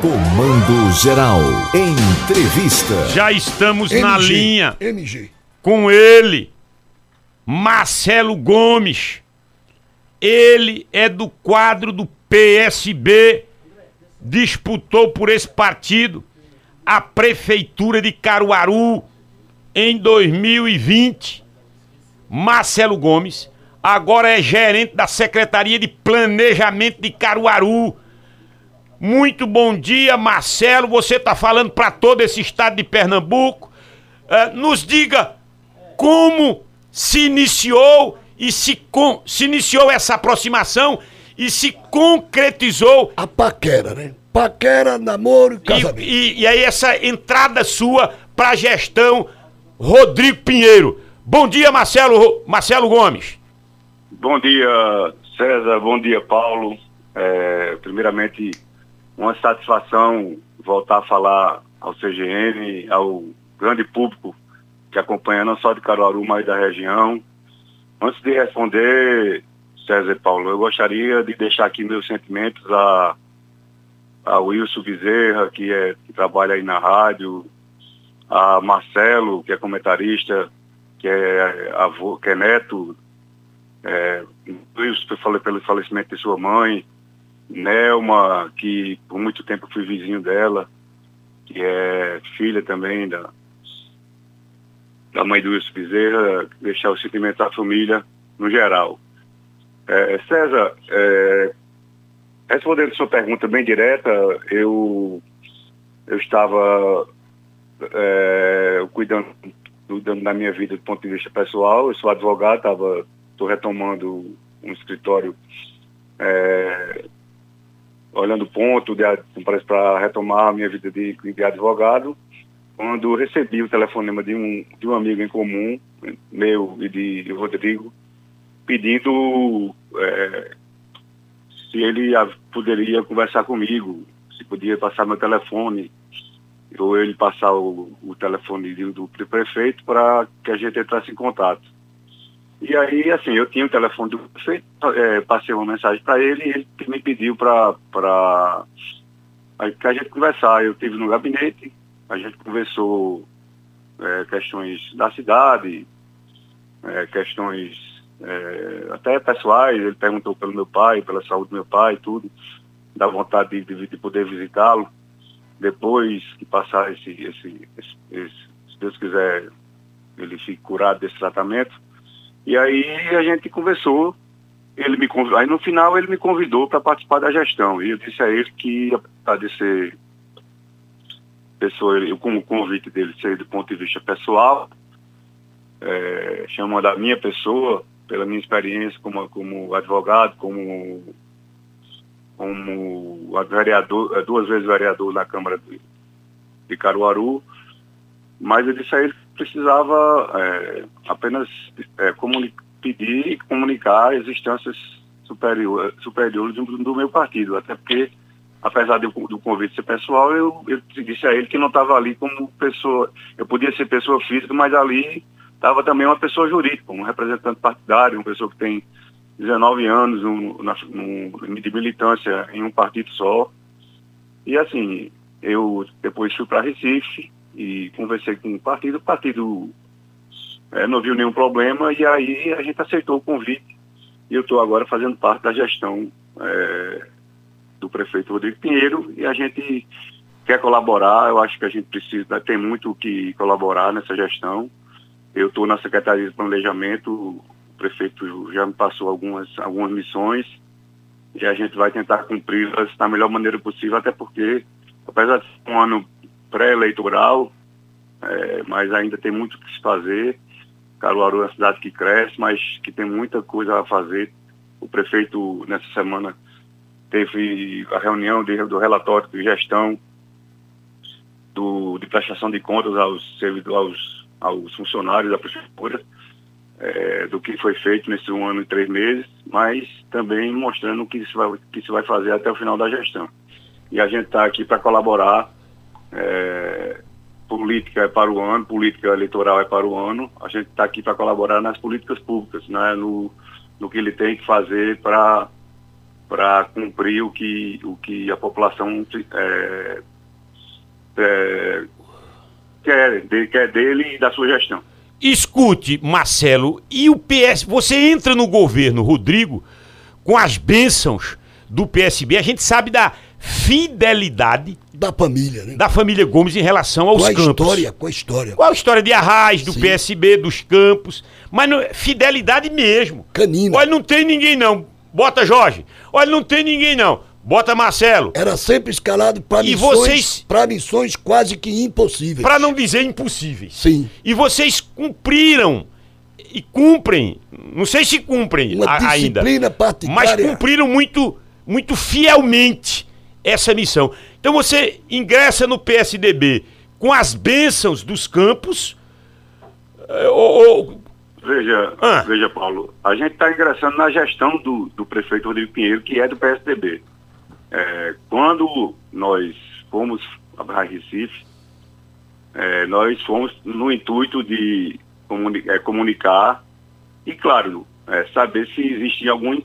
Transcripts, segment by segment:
Comando Geral. Entrevista. Já estamos na MG, linha MG. com ele, Marcelo Gomes. Ele é do quadro do PSB, disputou por esse partido a prefeitura de Caruaru em 2020. Marcelo Gomes agora é gerente da Secretaria de Planejamento de Caruaru. Muito bom dia, Marcelo. Você está falando para todo esse estado de Pernambuco. Eh, nos diga como se iniciou e se, con- se iniciou essa aproximação e se concretizou A paquera, né? Paquera, namoro e e, casamento. e- e aí essa entrada sua para a gestão Rodrigo Pinheiro. Bom dia, Marcelo, Marcelo Gomes. Bom dia, César. Bom dia, Paulo. É, primeiramente, uma satisfação voltar a falar ao CGN, ao grande público que acompanha não só de Caruaru, mas da região. Antes de responder, César e Paulo, eu gostaria de deixar aqui meus sentimentos a, a Wilson Bezerra, que, é, que trabalha aí na rádio, a Marcelo, que é comentarista, que é avô, que é neto é, Wilson, falei pelo falecimento de sua mãe, Nelma, que por muito tempo fui vizinho dela, que é filha também da, da mãe do Wilson Bezerra, deixar o sentimento da família no geral. É, César, é, respondendo sua pergunta bem direta, eu, eu estava é, cuidando, cuidando da minha vida do ponto de vista pessoal, eu sou advogado, estou retomando um escritório é, olhando ponto para retomar a minha vida de, de advogado, quando recebi o telefonema de um, de um amigo em comum, meu e de Rodrigo, pedindo é, se ele poderia conversar comigo, se podia passar meu telefone, ou ele passar o, o telefone do, do prefeito para que a gente entrasse em contato. E aí, assim, eu tinha o telefone do prefeito, eh, passei uma mensagem para ele e ele me pediu para a gente conversar. Eu estive no gabinete, a gente conversou eh, questões da cidade, eh, questões eh, até pessoais, ele perguntou pelo meu pai, pela saúde do meu pai, tudo, da vontade de, de- de poder visitá-lo. Depois que passar esse, esse, esse, esse- se Deus quiser, ele fique curado desse tratamento. E aí a gente conversou, ele me convidou, aí no final ele me convidou para participar da gestão. E eu disse a ele que, apesar de ser pessoa, eu, como o convite dele ser do ponto de vista pessoal, é, chamando a minha pessoa, pela minha experiência como, como advogado, como, como vereador, eh, duas vezes vereador na Câmara de, de Caruaru, mas eu disse a ele precisava é, apenas é, comuni- pedir e comunicar as instâncias superior, superiores do, do meu partido, até porque, apesar do, do convite ser pessoal, eu, eu disse a ele que não estava ali como pessoa, eu podia ser pessoa física, mas ali estava também uma pessoa jurídica, um representante partidário, uma pessoa que tem 19 anos um, na, num- de militância em um partido só. E assim, eu depois fui para Recife e conversei com o partido, o partido eh, não viu nenhum problema e aí a gente aceitou o convite e eu estou agora fazendo parte da gestão eh, do prefeito Rodrigo Pinheiro e a gente quer colaborar, eu acho que a gente precisa, tem muito o que colaborar nessa gestão. Eu estou na Secretaria de Planejamento, o prefeito já me passou algumas, algumas missões e a gente vai tentar cumpri-las da melhor maneira possível, até porque, apesar de ser um ano pré-eleitoral, eh, mas ainda tem muito o que se fazer. Caruaru é uma cidade que cresce, mas que tem muita coisa a fazer. O prefeito, nessa semana, teve a reunião de- do relatório de gestão do, de prestação de contas aos, aos, aos funcionários da prefeitura, eh, do que foi feito nesse um ano e três meses, mas também mostrando o que se vai, que se vai fazer até o final da gestão. E a gente está aqui para colaborar. Eh, política é para o ano, política eleitoral é para o ano. A gente está aqui para colaborar nas políticas públicas, né, no, no que ele tem que fazer para para cumprir o que, o que a população é, é, quer, de, quer dele e da sua gestão. Escute, Marcelo, e o PS, você entra no governo, Rodrigo, com as bênçãos do PSB, a gente sabe da fidelidade da família, né? da família Gomes em relação aos com a campos. história, com a história. Qual a história de Arraiz, do Sim. PSB, dos campos, mas não, fidelidade mesmo. Canina. Olha, não tem ninguém não. Bota Jorge. Olha, não tem ninguém não. Bota Marcelo. Era sempre escalado para missões, vocês- para missões quase que impossíveis. Pra não dizer impossíveis. Sim. E vocês cumpriram e cumprem, não sei se cumprem Uma a- ainda, disciplina mas partidária. cumpriram muito, muito fielmente essa missão. Então você ingressa no PSDB com as bênçãos dos campos, eh, ou- ou- Veja, Ah. veja, Paulo, a gente está ingressando na gestão do, do prefeito Rodrigo Pinheiro, que é do PSDB. É, quando nós fomos para Recife, é, nós fomos no intuito de comuni- é, comunicar e, claro, é, saber se existia alguma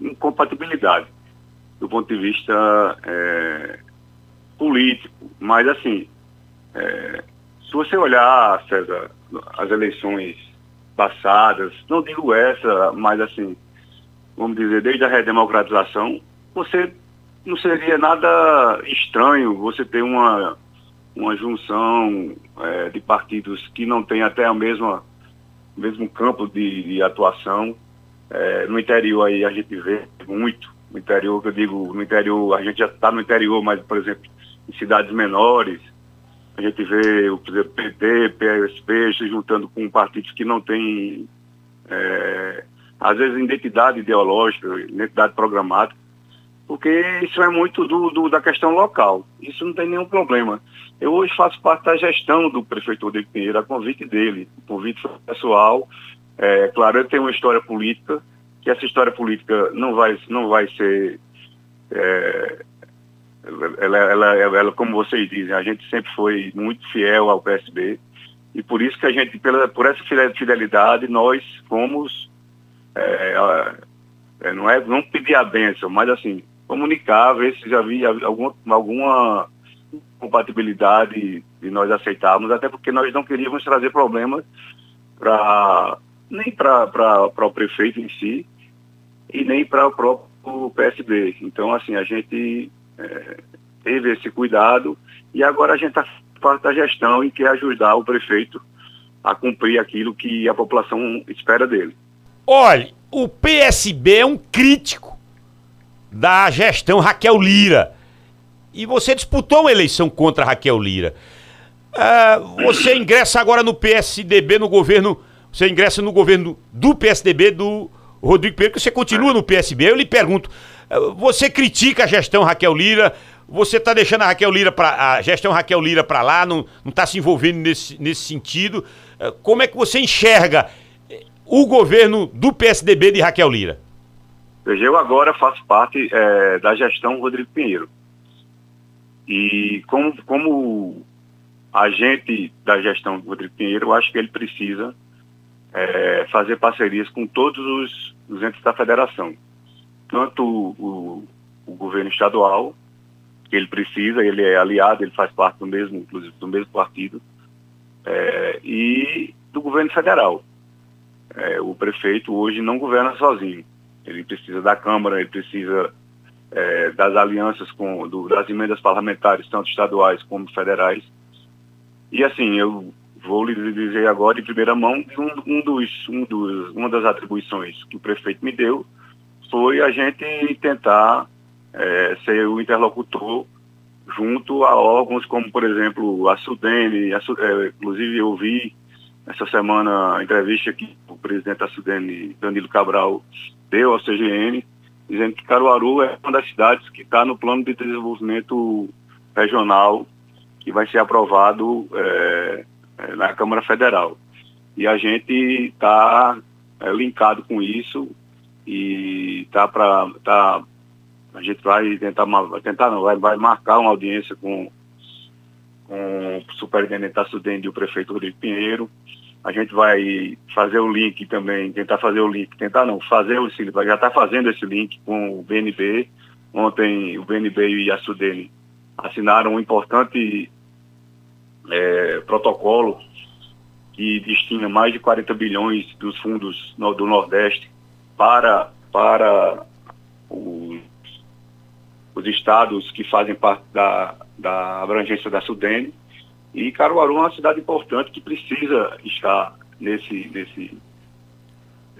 incompatibilidade do ponto de vista é, político. Mas, assim, é, se você olhar, César, as eleições passadas, não digo essa, mas assim, vamos dizer, desde a redemocratização, você não seria nada estranho você ter uma, uma junção eh, de partidos que não tem até a mesma mesmo campo de, de atuação. Eh, no interior aí a gente vê muito. No interior, que eu digo, no interior, a gente já está no interior, mas, por exemplo, em cidades menores, a gente vê o PT, PSP se juntando com partidos que não têm, é, às vezes, identidade ideológica, identidade programática, porque isso é muito do, do- da questão local. Isso não tem nenhum problema. Eu hoje faço parte da gestão do prefeito Rodrigo Pinheiro, a convite dele. O convite pessoal. É, claro, ele tem uma história política, que essa história política não vai, não vai ser é, ela, ela, ela, como vocês dizem, a gente sempre foi muito fiel ao PSB e por isso que a gente, pela, por essa fide- fidelidade, nós fomos, é, é, não é não pedir a bênção, mas assim, comunicar, ver se já havia alguma, alguma compatibilidade de nós aceitarmos, até porque nós não queríamos trazer problemas para nem para o prefeito em si e nem para o próprio PSB. Então, assim, a gente é, teve esse cuidado e agora a gente está parte da gestão e quer ajudar o prefeito a cumprir aquilo que a população espera dele. olhe, o PSB é um crítico da gestão Raquel Lira. E você disputou uma eleição contra Raquel Lira. Ah, você ingressa agora no PSDB, no governo. Você ingressa no governo do PSDB do Rodrigo Pinheiro, que você continua no PSB. Eu lhe pergunto: ah, você critica a gestão Raquel Lira? Você está deixando a Raquel Lira para a gestão Raquel Lira para lá? Não está se envolvendo nesse, nesse sentido? Ah, Como é que você enxerga eh, o governo do PSDB de Raquel Lira? Eu agora faço parte é, da gestão Rodrigo Pinheiro. E como, como agente da gestão Rodrigo Pinheiro, eu acho que ele precisa é, fazer parcerias com todos os, os entes da federação. Tanto o, o, governo estadual, que ele precisa, ele é aliado, ele faz parte do mesmo, inclusive, do mesmo partido, é, e do governo federal. É, o prefeito hoje não governa sozinho. Ele precisa da Câmara, ele precisa é, das alianças com do, das emendas parlamentares, tanto estaduais como federais. E assim, eu vou lhe dizer agora em primeira mão que um, um dos, um dos, uma das atribuições que o prefeito me deu foi a gente tentar é, ser o interlocutor junto a órgãos como, por exemplo, a Sudene, a, é, inclusive eu vi essa semana a entrevista que o presidente da Sudene, Danilo Cabral, deu ao CGN, dizendo que Caruaru é uma das cidades que está no plano de desenvolvimento regional que vai ser aprovado é, é, na Câmara Federal. E a gente está é, linkado com isso e tá para tá, a gente vai tentar vai tentar não vai, vai marcar uma audiência com com o superintendente da Sudene e o prefeito Rodrigo Pinheiro A gente vai fazer o link também, tentar fazer o link, tentar não, fazer o já está fazendo esse link com o BNB. Ontem o BNB e a Sudene assinaram um importante é, protocolo que destina mais de 40 bilhões dos fundos no, do Nordeste para, para os, os estados que fazem parte da, da abrangência da Sudene. E Caruaru é uma cidade importante que precisa estar nesse, nesse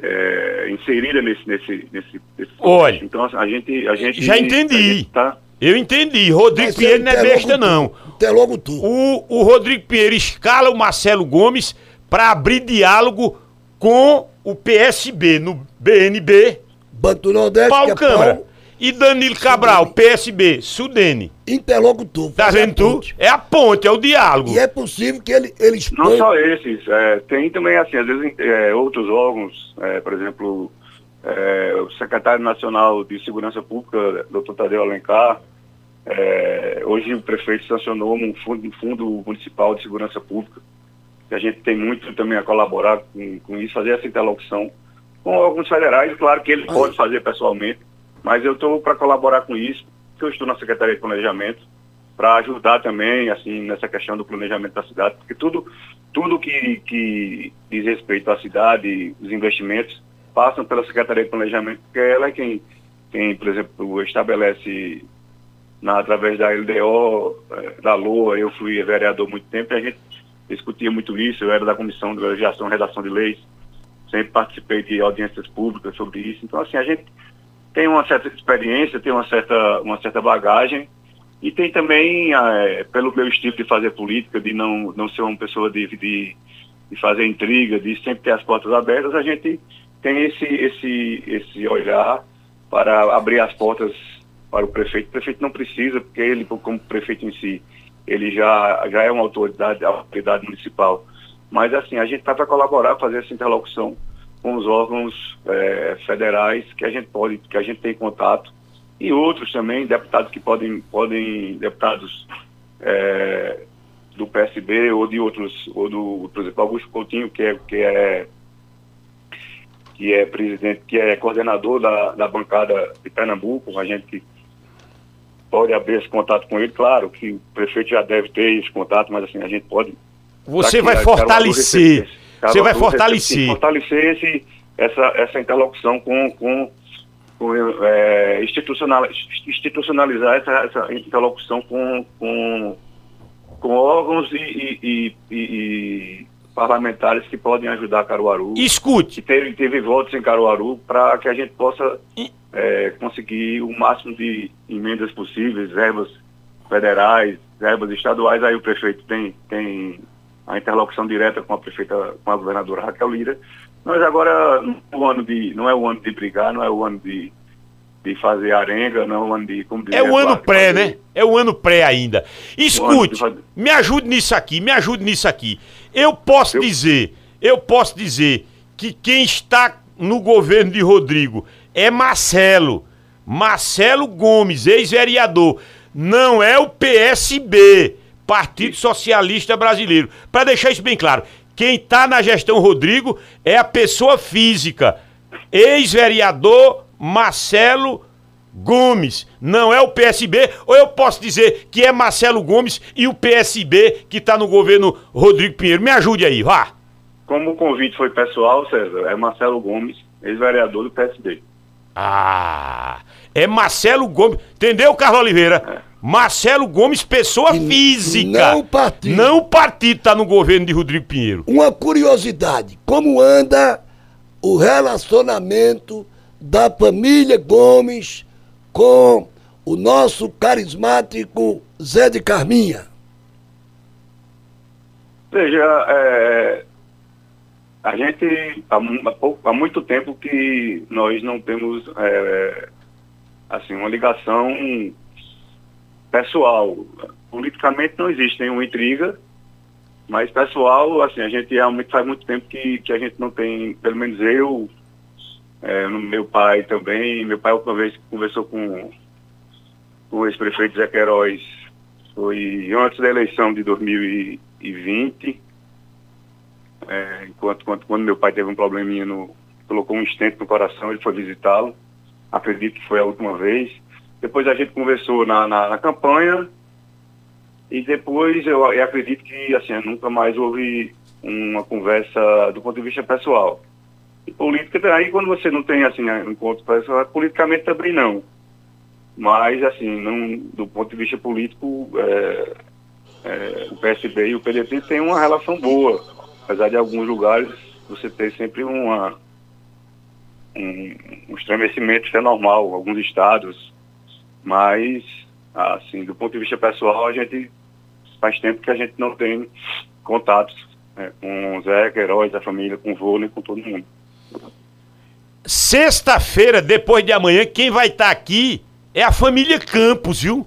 é, inserida nesse, nesse, nesse, nesse Olha, então a gente, a gente já entendi. a gente tá, Eu entendi. Rodrigo Mas Pinheiro não é besta, logo não. tu, Até logo tu. O, o Rodrigo Pinheiro escala o Marcelo Gomes para abrir diálogo com o PSB no BNB, Banco do Nordeste, Paulo é Câmara. Paulo, E Danilo Cabral, PSB, Sudene. interlocutor. Tá vendo tu? É a ponte, é o diálogo. E é possível que ele, ele Não só esses, é, tem também, assim, às vezes é, outros órgãos, é, por exemplo, é, o secretário nacional de Segurança Pública, doutor Tadeu Alencar, é, hoje o prefeito sancionou um fundo, um fundo municipal de segurança pública, que a gente tem muito também a colaborar com, com isso, fazer essa interlocução com órgãos federais, claro que ele pode fazer pessoalmente, mas eu estou para colaborar com isso, porque eu estou na Secretaria de Planejamento, para ajudar também, assim, nessa questão do planejamento da cidade, porque tudo, tudo que, que diz respeito à cidade, os investimentos, passam pela Secretaria de Planejamento, porque ela é quem, quem por exemplo, estabelece, na, através da LDO, eh, da LOA, eu fui vereador muito tempo, e a gente discutia muito isso, eu era da Comissão de Legislação e Redação de Leis, sempre participei de audiências públicas sobre isso, então, assim, a gente tem uma certa experiência, tem uma certa, uma certa bagagem, e tem também, eh, pelo meu estilo de fazer política, de não, não ser uma pessoa de, de, de fazer intriga, de sempre ter as portas abertas, a gente tem esse, esse, esse olhar para abrir as portas para o prefeito. O prefeito não precisa, porque ele, como prefeito em si, ele já, já é uma autoridade, autoridade municipal. Mas, assim, a gente está para colaborar, fazer essa interlocução com os órgãos eh, federais que a gente pode, que a gente tem contato e outros também, deputados que podem, podem deputados eh, do PSB ou de outros, ou do, por exemplo, Augusto Coutinho, que é, que é, que é presidente, que é coordenador da, da bancada de Pernambuco, a gente pode abrir esse contato com ele, claro que o prefeito já deve ter esse contato, mas assim, a gente pode Você vai fortalecer. Você vai fortalecer. fortalecer esse, essa, essa interlocução com, com, com é, institucional, institucionalizar essa, essa interlocução com, com, com órgãos e- e- e- e parlamentares que podem ajudar Caruaru, Escute, que teve, teve votos em Caruaru, para que a gente possa E- é, conseguir o máximo de emendas possíveis, verbas federais, verbas estaduais, aí o prefeito tem, tem a interlocução direta com a prefeita, com a governadora Raquel Lira. Nós agora, não é o ano de, não é o ano de brigar, não é o ano de, de fazer arenga, não o ano de... Como é o ano pré, fazer- né? É o ano pré ainda. Escute, fazer- me ajude nisso aqui, me ajude nisso aqui. Eu posso Eu- dizer, eu posso dizer que quem está no governo de Rodrigo é Marcelo. Marcelo Gomes, ex-vereador. Não é o PSB, Partido Socialista Brasileiro. Para deixar isso bem claro, quem está na gestão Rodrigo é a pessoa física. Ex-vereador Marcelo Gomes, não é o PSB, ou eu posso dizer que é Marcelo Gomes e o PSB que está no governo Rodrigo Pinheiro? Me ajude aí, vá. Como o convite foi pessoal, César, é Marcelo Gomes, ex-vereador do PSD. Ah, é Marcelo Gomes, entendeu, Carlos Oliveira? Marcelo Gomes, pessoa E física. não o partido. Não o partido tá no governo de Rodrigo Pinheiro. Uma curiosidade, como anda o relacionamento da família Gomes com o nosso carismático Zé de Carminha? Veja, é, a gente há, há há muito tempo que nós não temos é, assim uma ligação pessoal. Politicamente não existe nenhuma intriga, mas pessoal, assim, a gente realmente faz muito tempo que, que a gente não tem, pelo menos eu, é, meu pai também, meu pai uma vez conversou com, com o ex-prefeito Zé Queiroz, foi antes da eleição de 2020, é, enquanto, quando, quando meu pai teve um probleminha no. colocou um estente no coração, ele foi visitá-lo. Acredito que foi a última vez. Depois a gente conversou na, na, na campanha e depois eu, eu, acredito que assim, nunca mais houve uma conversa do ponto de vista pessoal. E política, aí quando você não tem assim, encontro pessoal, politicamente também não. Mas, assim, não, do ponto de vista político, é, é, o PSB e o PDT têm uma relação boa. Apesar de alguns lugares você ter sempre uma, um, um estremecimento, isso é normal, alguns estados. Mas, assim, do ponto de vista pessoal, a gente faz tempo que a gente não tem contatos né, com o Zé, Queiroz, a família, com o Vôlei, com todo mundo. Sexta-feira, depois de amanhã, quem vai estar tá aqui é a família Campos, viu?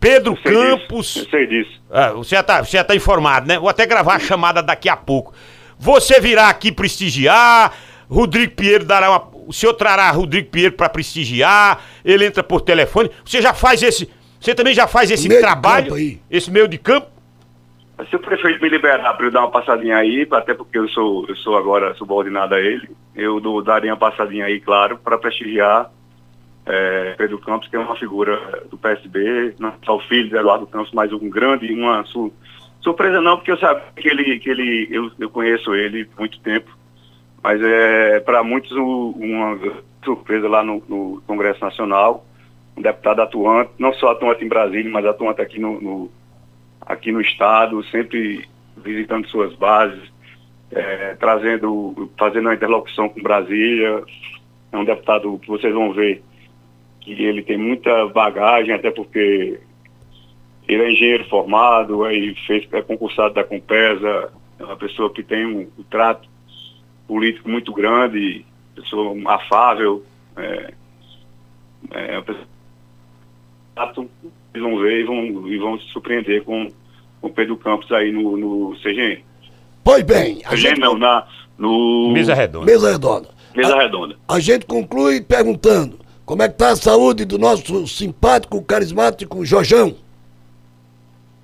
Pedro eu Campos. Disso, eu sei disso. Ah, você, já tá, você já tá informado, né? Vou até gravar a chamada daqui a pouco. Você virá aqui prestigiar, Rodrigo Pinheiro dará uma. O senhor trará Rodrigo Pinheiro para prestigiar, ele entra por telefone. Você já faz esse. Você também já faz esse meio trabalho? Esse meio de campo? Se o prefeito me liberar para eu dar uma passadinha aí, até porque eu sou, eu sou agora subordinado a ele, eu dou, daria uma passadinha aí, claro, para prestigiar é, Pedro Campos, que é uma figura do PSB, não só o filho de Eduardo Campos, mas um grande, uma su, surpresa não, porque eu sabia que ele, que ele eu, eu conheço ele há muito tempo, mas é para muitos uma surpresa lá no, no, Congresso Nacional, um deputado atuante, não só atuante em Brasília, mas atuante aqui no, no aqui no estado, sempre visitando suas bases, é, trazendo, fazendo uma interlocução com Brasília, é um deputado que vocês vão ver que ele tem muita bagagem, até porque ele é engenheiro formado, aí fez, é concursado da Compesa, é uma pessoa que tem um, um trato político muito grande, pessoa afável, é, é uma pessoa eles vão ver e vão, e vão se surpreender com o Pedro Campos aí no, no CGN. Pois bem, a CGN gente... não, na, no... Mesa Redonda. Mesa Redonda. Mesa Redonda. A, a gente conclui perguntando, como é que está a saúde do nosso simpático, carismático Jorjão?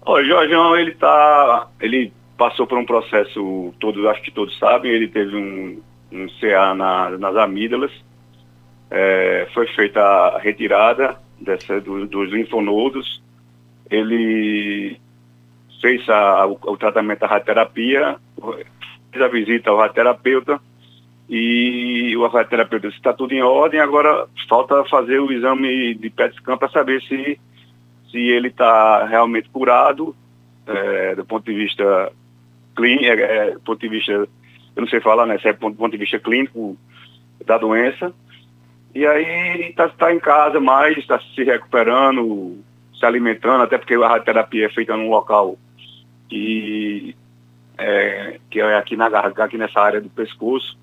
O Jorjão, ele tá. Ele passou por um processo, todos, acho que todos sabem, ele teve um, um CA na, nas amígdalas. É, foi feita a retirada dessa, do, dos linfonodos. Ele fez a, o, o, tratamento da radioterapia, fez a visita ao radioterapeuta e o radioterapeuta disse está tudo em ordem, agora falta fazer o exame de PET scan para saber se, se ele está realmente curado, é, do ponto de vista clínico, é, é, ponto de vista, eu não sei falar, né, se é do ponto de vista clínico da doença. E aí está tá em casa mais, está se recuperando, se alimentando, até porque a radioterapia é feita num local que é, que é aqui, na, aqui nessa área do pescoço.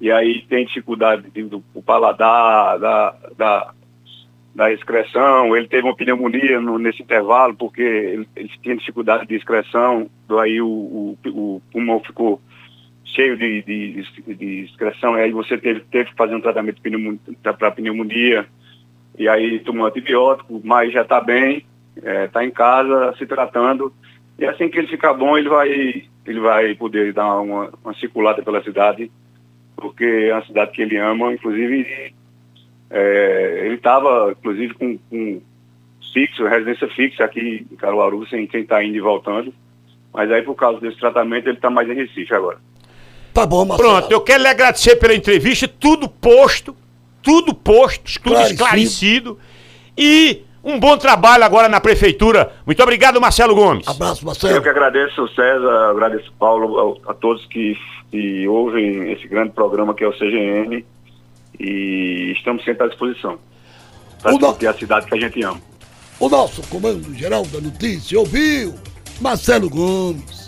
E aí tem dificuldade do, do paladar, da, da, da excreção, ele teve uma pneumonia no, nesse intervalo, porque ele, ele, tinha dificuldade de excreção, daí o, o, o pulmão ficou cheio de, de, de excreção, e aí você teve, teve que fazer um tratamento para pneumonia, e aí tomou antibiótico, mas já está bem, está é, tá em casa se tratando, e assim que ele ficar bom, ele vai, ele vai poder dar uma, uma circulada pela cidade porque é uma cidade que ele ama, inclusive é, ele estava, inclusive, com, com fixo, residência fixa aqui em Caruaru, sem quem está indo e voltando. Mas aí, por causa desse tratamento, ele está mais em Recife agora. Tá bom, Marcelo. Pronto, eu quero lhe agradecer pela entrevista, tudo posto, tudo posto, tudo esclarecido. E um bom trabalho agora na prefeitura. Muito obrigado, Marcelo Gomes. Abraço, Marcelo. Eu que agradeço, César, agradeço, Paulo, a, a todos que, que ouvem esse grande programa que é o CGN. E estamos sempre à disposição. Para discutir no... a cidade que a gente ama. O nosso comando geral da notícia ouviu Marcelo Gomes.